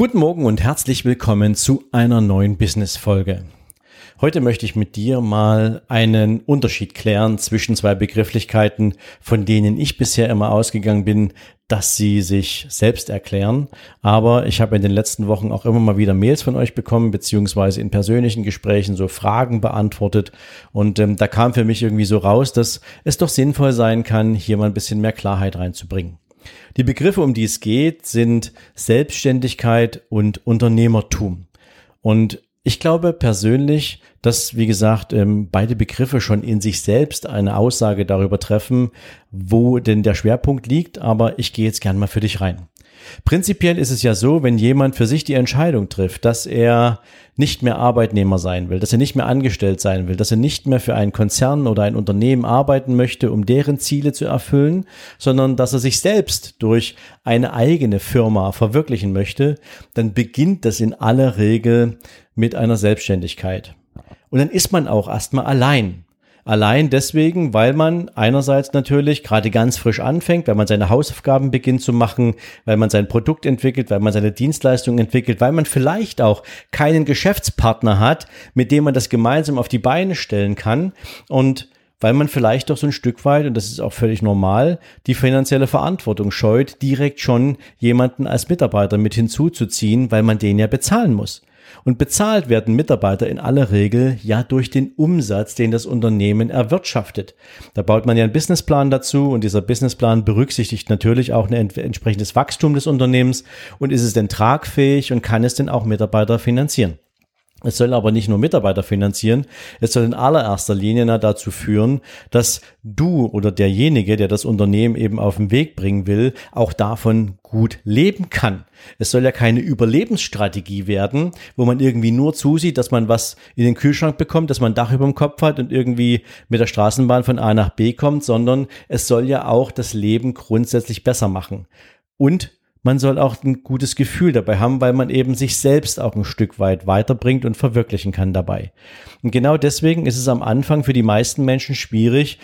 Guten Morgen und herzlich willkommen zu einer neuen Business-Folge. Heute möchte ich mit dir mal einen Unterschied klären zwischen zwei Begrifflichkeiten, von denen ich bisher immer ausgegangen bin, dass sie sich selbst erklären. Aber ich habe in den letzten Wochen auch immer mal wieder Mails von euch bekommen, beziehungsweise in persönlichen Gesprächen so Fragen beantwortet. Und ähm, da kam für mich irgendwie so raus, dass es doch sinnvoll sein kann, hier mal ein bisschen mehr Klarheit reinzubringen. Die Begriffe, um die es geht, sind Selbstständigkeit und Unternehmertum. Und ich glaube persönlich, dass, wie gesagt, ähm, beide Begriffe schon in sich selbst eine Aussage darüber treffen, wo denn der Schwerpunkt liegt, aber ich gehe jetzt gern mal für dich rein. Prinzipiell ist es ja so, wenn jemand für sich die Entscheidung trifft, dass er nicht mehr Arbeitnehmer sein will, dass er nicht mehr angestellt sein will, dass er nicht mehr für einen Konzern oder ein Unternehmen arbeiten möchte, um deren Ziele zu erfüllen, sondern dass er sich selbst durch eine eigene Firma verwirklichen möchte, dann beginnt das in aller Regel mit einer Selbstständigkeit. Und dann ist man auch erstmal allein. Allein deswegen, weil man einerseits natürlich gerade ganz frisch anfängt, weil man seine Hausaufgaben beginnt zu machen, weil man sein Produkt entwickelt, weil man seine Dienstleistung entwickelt, weil man vielleicht auch keinen Geschäftspartner hat, mit dem man das gemeinsam auf die Beine stellen kann und weil man vielleicht doch so ein Stück weit, und das ist auch völlig normal, die finanzielle Verantwortung scheut, direkt schon jemanden als Mitarbeiter mit hinzuzuziehen, weil man den ja bezahlen muss. Und bezahlt werden Mitarbeiter in aller Regel ja durch den Umsatz, den das Unternehmen erwirtschaftet. Da baut man ja einen Businessplan dazu und dieser Businessplan berücksichtigt natürlich auch ein entsprechendes Wachstum des Unternehmens und ist es denn tragfähig und kann es denn auch Mitarbeiter finanzieren. Es soll aber nicht nur Mitarbeiter finanzieren, es soll in allererster Linie dazu führen, dass du oder derjenige, der das Unternehmen eben auf den Weg bringen will, auch davon gut leben kann. Es soll ja keine Überlebensstrategie werden, wo man irgendwie nur zusieht, dass man was in den Kühlschrank bekommt, dass man Dach über dem Kopf hat und irgendwie mit der Straßenbahn von A nach B kommt, sondern es soll ja auch das Leben grundsätzlich besser machen. Und man soll auch ein gutes Gefühl dabei haben, weil man eben sich selbst auch ein Stück weit weiterbringt und verwirklichen kann dabei. Und genau deswegen ist es am Anfang für die meisten Menschen schwierig,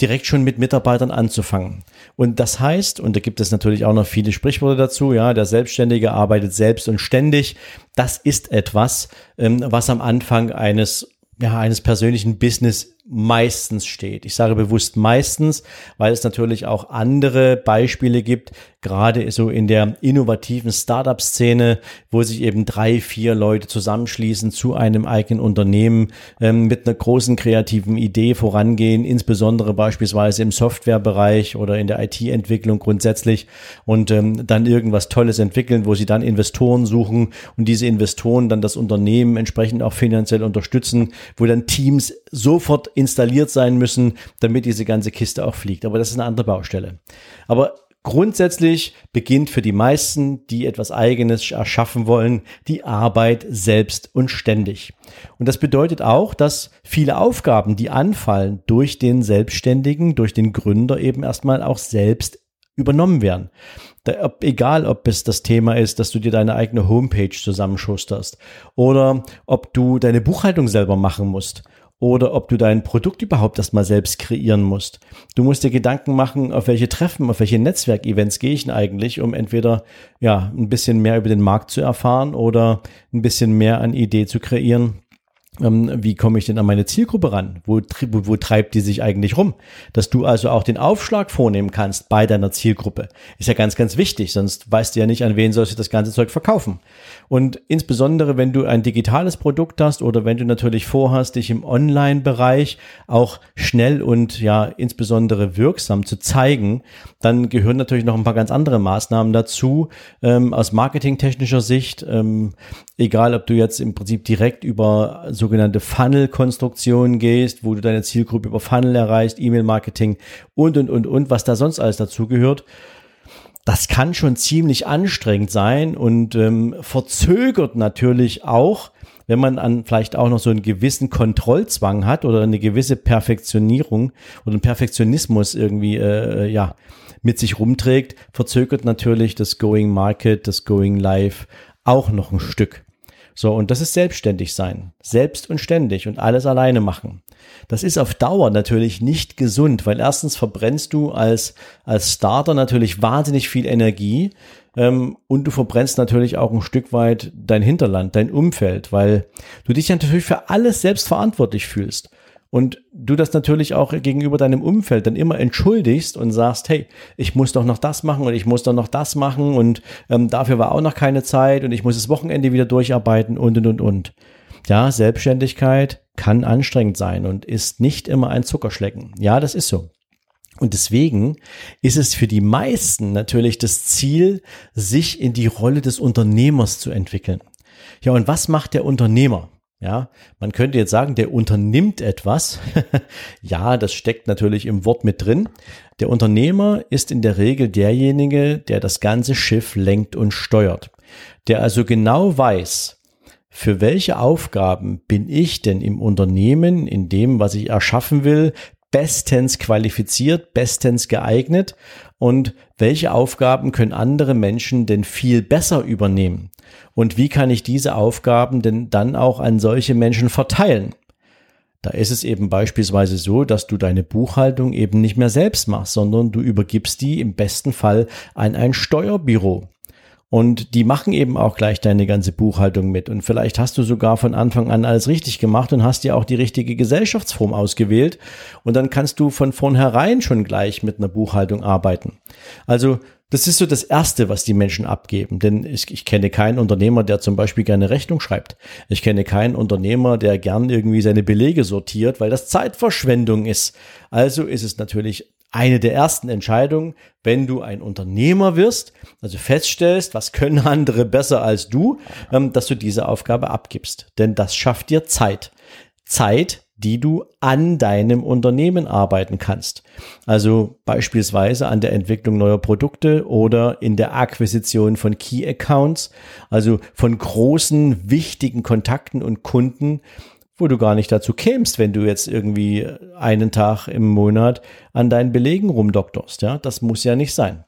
direkt schon mit Mitarbeitern anzufangen. Und das heißt, und da gibt es natürlich auch noch viele Sprichworte dazu, ja, der Selbstständige arbeitet selbst und ständig. Das ist etwas, ähm, was am Anfang eines ja, eines persönlichen Business meistens steht. Ich sage bewusst meistens, weil es natürlich auch andere Beispiele gibt, gerade so in der innovativen Startup-Szene, wo sich eben drei, vier Leute zusammenschließen zu einem eigenen Unternehmen ähm, mit einer großen kreativen Idee vorangehen, insbesondere beispielsweise im Softwarebereich oder in der IT-Entwicklung grundsätzlich und ähm, dann irgendwas Tolles entwickeln, wo sie dann Investoren suchen und diese Investoren dann das Unternehmen entsprechend auch finanziell unterstützen, wo dann Teams sofort installiert sein müssen, damit diese ganze Kiste auch fliegt. Aber das ist eine andere Baustelle. Aber Grundsätzlich beginnt für die meisten, die etwas Eigenes erschaffen wollen, die Arbeit selbst und ständig. Und das bedeutet auch, dass viele Aufgaben, die anfallen, durch den Selbstständigen, durch den Gründer eben erstmal auch selbst übernommen werden. Da, ob, egal, ob es das Thema ist, dass du dir deine eigene Homepage zusammenschusterst oder ob du deine Buchhaltung selber machen musst oder ob du dein Produkt überhaupt erstmal selbst kreieren musst. Du musst dir Gedanken machen, auf welche Treffen, auf welche Netzwerkevents gehe ich denn eigentlich, um entweder ja ein bisschen mehr über den Markt zu erfahren oder ein bisschen mehr an Idee zu kreieren wie komme ich denn an meine Zielgruppe ran? Wo, wo, wo treibt die sich eigentlich rum? Dass du also auch den Aufschlag vornehmen kannst bei deiner Zielgruppe. Ist ja ganz, ganz wichtig, sonst weißt du ja nicht, an wen sollst du das ganze Zeug verkaufen. Und insbesondere, wenn du ein digitales Produkt hast oder wenn du natürlich vorhast, dich im Online-Bereich auch schnell und ja insbesondere wirksam zu zeigen, dann gehören natürlich noch ein paar ganz andere Maßnahmen dazu. Ähm, aus marketingtechnischer Sicht, ähm, egal ob du jetzt im Prinzip direkt über so sogenannte Funnel-Konstruktion gehst, wo du deine Zielgruppe über Funnel erreichst, E-Mail-Marketing und, und, und, und, was da sonst alles dazugehört. das kann schon ziemlich anstrengend sein und ähm, verzögert natürlich auch, wenn man an vielleicht auch noch so einen gewissen Kontrollzwang hat oder eine gewisse Perfektionierung oder einen Perfektionismus irgendwie äh, ja mit sich rumträgt, verzögert natürlich das Going Market, das Going Live auch noch ein Stück. So, und das ist selbstständig sein. Selbst und ständig und alles alleine machen. Das ist auf Dauer natürlich nicht gesund, weil erstens verbrennst du als, als Starter natürlich wahnsinnig viel Energie ähm, und du verbrennst natürlich auch ein Stück weit dein Hinterland, dein Umfeld, weil du dich natürlich für alles selbst verantwortlich fühlst und du das natürlich auch gegenüber deinem Umfeld dann immer entschuldigst und sagst, hey, ich muss doch noch das machen und ich muss doch noch das machen und ähm, dafür war auch noch keine Zeit und ich muss das Wochenende wieder durcharbeiten und und und und. Ja, Selbstständigkeit kann anstrengend sein und ist nicht immer ein Zuckerschlecken. Ja, das ist so. Und deswegen ist es für die meisten natürlich das Ziel, sich in die Rolle des Unternehmers zu entwickeln. Ja, und was macht der Unternehmer? Ja, man könnte jetzt sagen, der unternimmt etwas. ja, das steckt natürlich im Wort mit drin. Der Unternehmer ist in der Regel derjenige, der das ganze Schiff lenkt und steuert. Der also genau weiß, für welche Aufgaben bin ich denn im Unternehmen, in dem, was ich erschaffen will, bestens qualifiziert, bestens geeignet und welche Aufgaben können andere Menschen denn viel besser übernehmen? Und wie kann ich diese Aufgaben denn dann auch an solche Menschen verteilen? Da ist es eben beispielsweise so, dass du deine Buchhaltung eben nicht mehr selbst machst, sondern du übergibst die im besten Fall an ein Steuerbüro. Und die machen eben auch gleich deine ganze Buchhaltung mit. Und vielleicht hast du sogar von Anfang an alles richtig gemacht und hast dir auch die richtige Gesellschaftsform ausgewählt. Und dann kannst du von vornherein schon gleich mit einer Buchhaltung arbeiten. Also das ist so das Erste, was die Menschen abgeben. Denn ich, ich, kenne keinen Unternehmer, der zum Beispiel gerne Rechnung schreibt. Ich kenne keinen Unternehmer, der gern irgendwie seine Belege sortiert, weil das Zeitverschwendung ist. Also ist es natürlich eine der ersten Entscheidungen, wenn du ein Unternehmer wirst, also feststellst, was können andere besser als du, ähm, dass du diese Aufgabe abgibst. Denn das schafft dir Zeit. Zeit, die du an deinem Unternehmen arbeiten kannst. Also beispielsweise an der Entwicklung neuer Produkte oder in der Akquisition von Key Accounts, also von großen, wichtigen Kontakten und Kunden, wo du gar nicht dazu kämst, wenn du jetzt irgendwie einen Tag im Monat an deinen Belegen rumdoktorst. Ja, das muss ja nicht sein.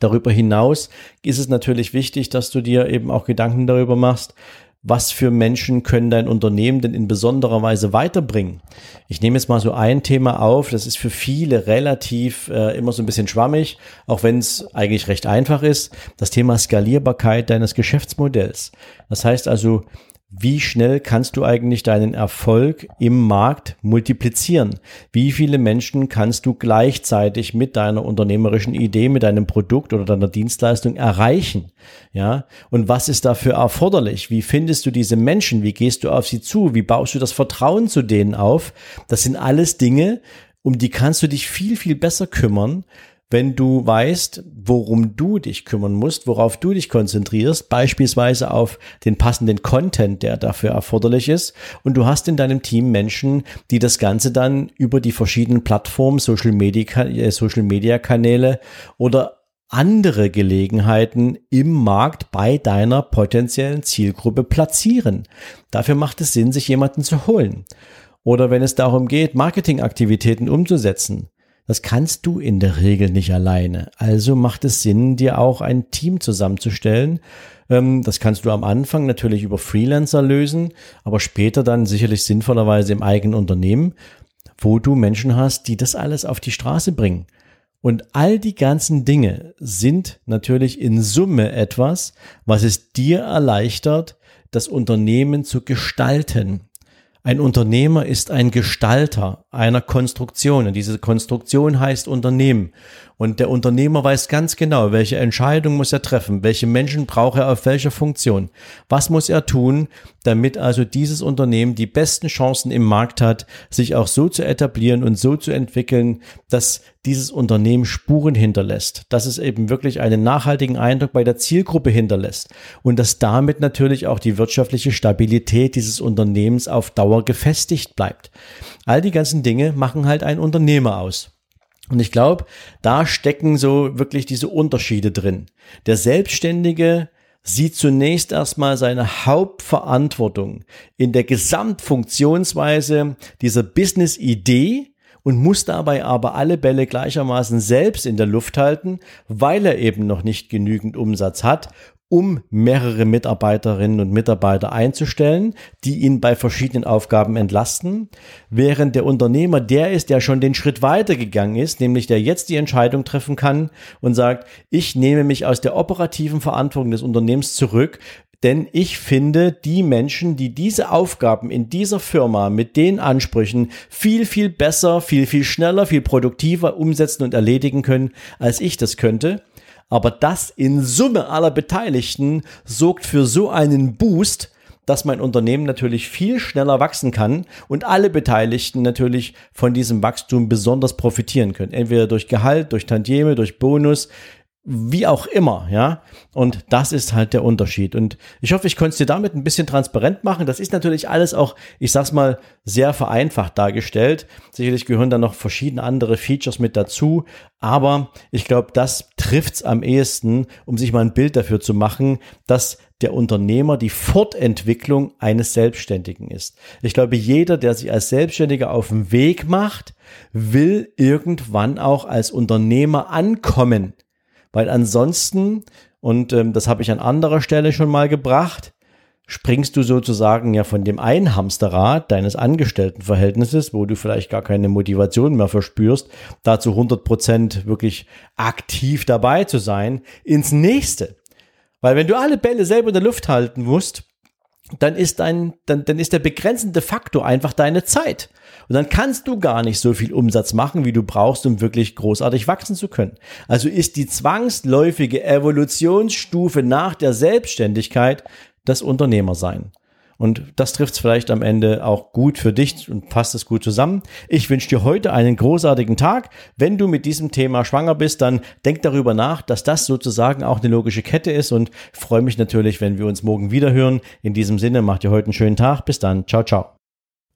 Darüber hinaus ist es natürlich wichtig, dass du dir eben auch Gedanken darüber machst, was für Menschen können dein Unternehmen denn in besonderer Weise weiterbringen? Ich nehme jetzt mal so ein Thema auf, das ist für viele relativ äh, immer so ein bisschen schwammig, auch wenn es eigentlich recht einfach ist, das Thema Skalierbarkeit deines Geschäftsmodells. Das heißt also, wie schnell kannst du eigentlich deinen Erfolg im Markt multiplizieren? Wie viele Menschen kannst du gleichzeitig mit deiner unternehmerischen Idee, mit deinem Produkt oder deiner Dienstleistung erreichen? Ja. Und was ist dafür erforderlich? Wie findest du diese Menschen? Wie gehst du auf sie zu? Wie baust du das Vertrauen zu denen auf? Das sind alles Dinge, um die kannst du dich viel, viel besser kümmern, wenn du weißt, worum du dich kümmern musst, worauf du dich konzentrierst, beispielsweise auf den passenden Content, der dafür erforderlich ist, und du hast in deinem Team Menschen, die das Ganze dann über die verschiedenen Plattformen, Social Media, äh, Social Media Kanäle oder andere Gelegenheiten im Markt bei deiner potenziellen Zielgruppe platzieren. Dafür macht es Sinn, sich jemanden zu holen. Oder wenn es darum geht, Marketingaktivitäten umzusetzen, das kannst du in der Regel nicht alleine. Also macht es Sinn, dir auch ein Team zusammenzustellen. Ähm, das kannst du am Anfang natürlich über Freelancer lösen, aber später dann sicherlich sinnvollerweise im eigenen Unternehmen, wo du Menschen hast, die das alles auf die Straße bringen. Und all die ganzen Dinge sind natürlich in Summe etwas, was es dir erleichtert, das Unternehmen zu gestalten. Ein Unternehmer ist ein Gestalter einer Konstruktion und diese Konstruktion heißt Unternehmen. Und der Unternehmer weiß ganz genau, welche Entscheidung muss er treffen, welche Menschen braucht er auf welcher Funktion, was muss er tun, damit also dieses Unternehmen die besten Chancen im Markt hat, sich auch so zu etablieren und so zu entwickeln, dass dieses Unternehmen Spuren hinterlässt, dass es eben wirklich einen nachhaltigen Eindruck bei der Zielgruppe hinterlässt und dass damit natürlich auch die wirtschaftliche Stabilität dieses Unternehmens auf Dauer gefestigt bleibt. All die ganzen Dinge machen halt ein Unternehmer aus. Und ich glaube, da stecken so wirklich diese Unterschiede drin. Der Selbstständige sieht zunächst erstmal seine Hauptverantwortung in der Gesamtfunktionsweise dieser Business-Idee und muss dabei aber alle Bälle gleichermaßen selbst in der Luft halten, weil er eben noch nicht genügend Umsatz hat um mehrere Mitarbeiterinnen und Mitarbeiter einzustellen, die ihn bei verschiedenen Aufgaben entlasten, während der Unternehmer der ist, der schon den Schritt weitergegangen ist, nämlich der jetzt die Entscheidung treffen kann und sagt, ich nehme mich aus der operativen Verantwortung des Unternehmens zurück, denn ich finde, die Menschen, die diese Aufgaben in dieser Firma mit den Ansprüchen viel, viel besser, viel, viel schneller, viel produktiver umsetzen und erledigen können, als ich das könnte, aber das in Summe aller Beteiligten sorgt für so einen Boost, dass mein Unternehmen natürlich viel schneller wachsen kann und alle Beteiligten natürlich von diesem Wachstum besonders profitieren können. Entweder durch Gehalt, durch Tantieme, durch Bonus, wie auch immer, ja. Und das ist halt der Unterschied. Und ich hoffe, ich konnte es dir damit ein bisschen transparent machen. Das ist natürlich alles auch, ich sag's mal, sehr vereinfacht dargestellt. Sicherlich gehören da noch verschiedene andere Features mit dazu. Aber ich glaube, das trifft's am ehesten, um sich mal ein Bild dafür zu machen, dass der Unternehmer die Fortentwicklung eines Selbstständigen ist. Ich glaube, jeder, der sich als Selbstständiger auf den Weg macht, will irgendwann auch als Unternehmer ankommen weil ansonsten, und ähm, das habe ich an anderer Stelle schon mal gebracht, springst du sozusagen ja von dem einen Hamsterrad deines Angestelltenverhältnisses, wo du vielleicht gar keine Motivation mehr verspürst, dazu 100 Prozent wirklich aktiv dabei zu sein, ins nächste. Weil wenn du alle Bälle selber in der Luft halten musst, dann ist dein, dann, dann ist der begrenzende Faktor einfach deine Zeit. Und dann kannst du gar nicht so viel Umsatz machen, wie du brauchst, um wirklich großartig wachsen zu können. Also ist die zwangsläufige Evolutionsstufe nach der Selbstständigkeit das Unternehmersein. Und das trifft es vielleicht am Ende auch gut für dich und passt es gut zusammen. Ich wünsche dir heute einen großartigen Tag. Wenn du mit diesem Thema schwanger bist, dann denk darüber nach, dass das sozusagen auch eine logische Kette ist und freue mich natürlich, wenn wir uns morgen wieder hören. In diesem Sinne, mach dir heute einen schönen Tag. Bis dann. Ciao, ciao.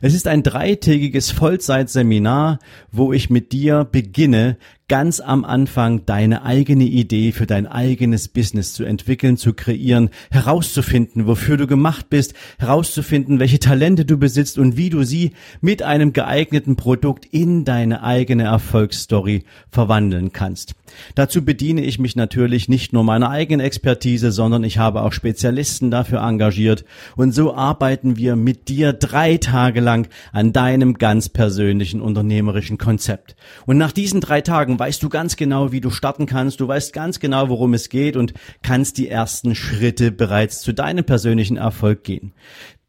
Es ist ein dreitägiges Vollzeitseminar, wo ich mit dir beginne, ganz am Anfang deine eigene Idee für dein eigenes Business zu entwickeln, zu kreieren, herauszufinden, wofür du gemacht bist, herauszufinden, welche Talente du besitzt und wie du sie mit einem geeigneten Produkt in deine eigene Erfolgsstory verwandeln kannst. Dazu bediene ich mich natürlich nicht nur meiner eigenen Expertise, sondern ich habe auch Spezialisten dafür engagiert und so arbeiten wir mit dir drei Tage lang an deinem ganz persönlichen unternehmerischen Konzept. Und nach diesen drei Tagen weißt du ganz genau, wie du starten kannst, du weißt ganz genau, worum es geht und kannst die ersten Schritte bereits zu deinem persönlichen Erfolg gehen.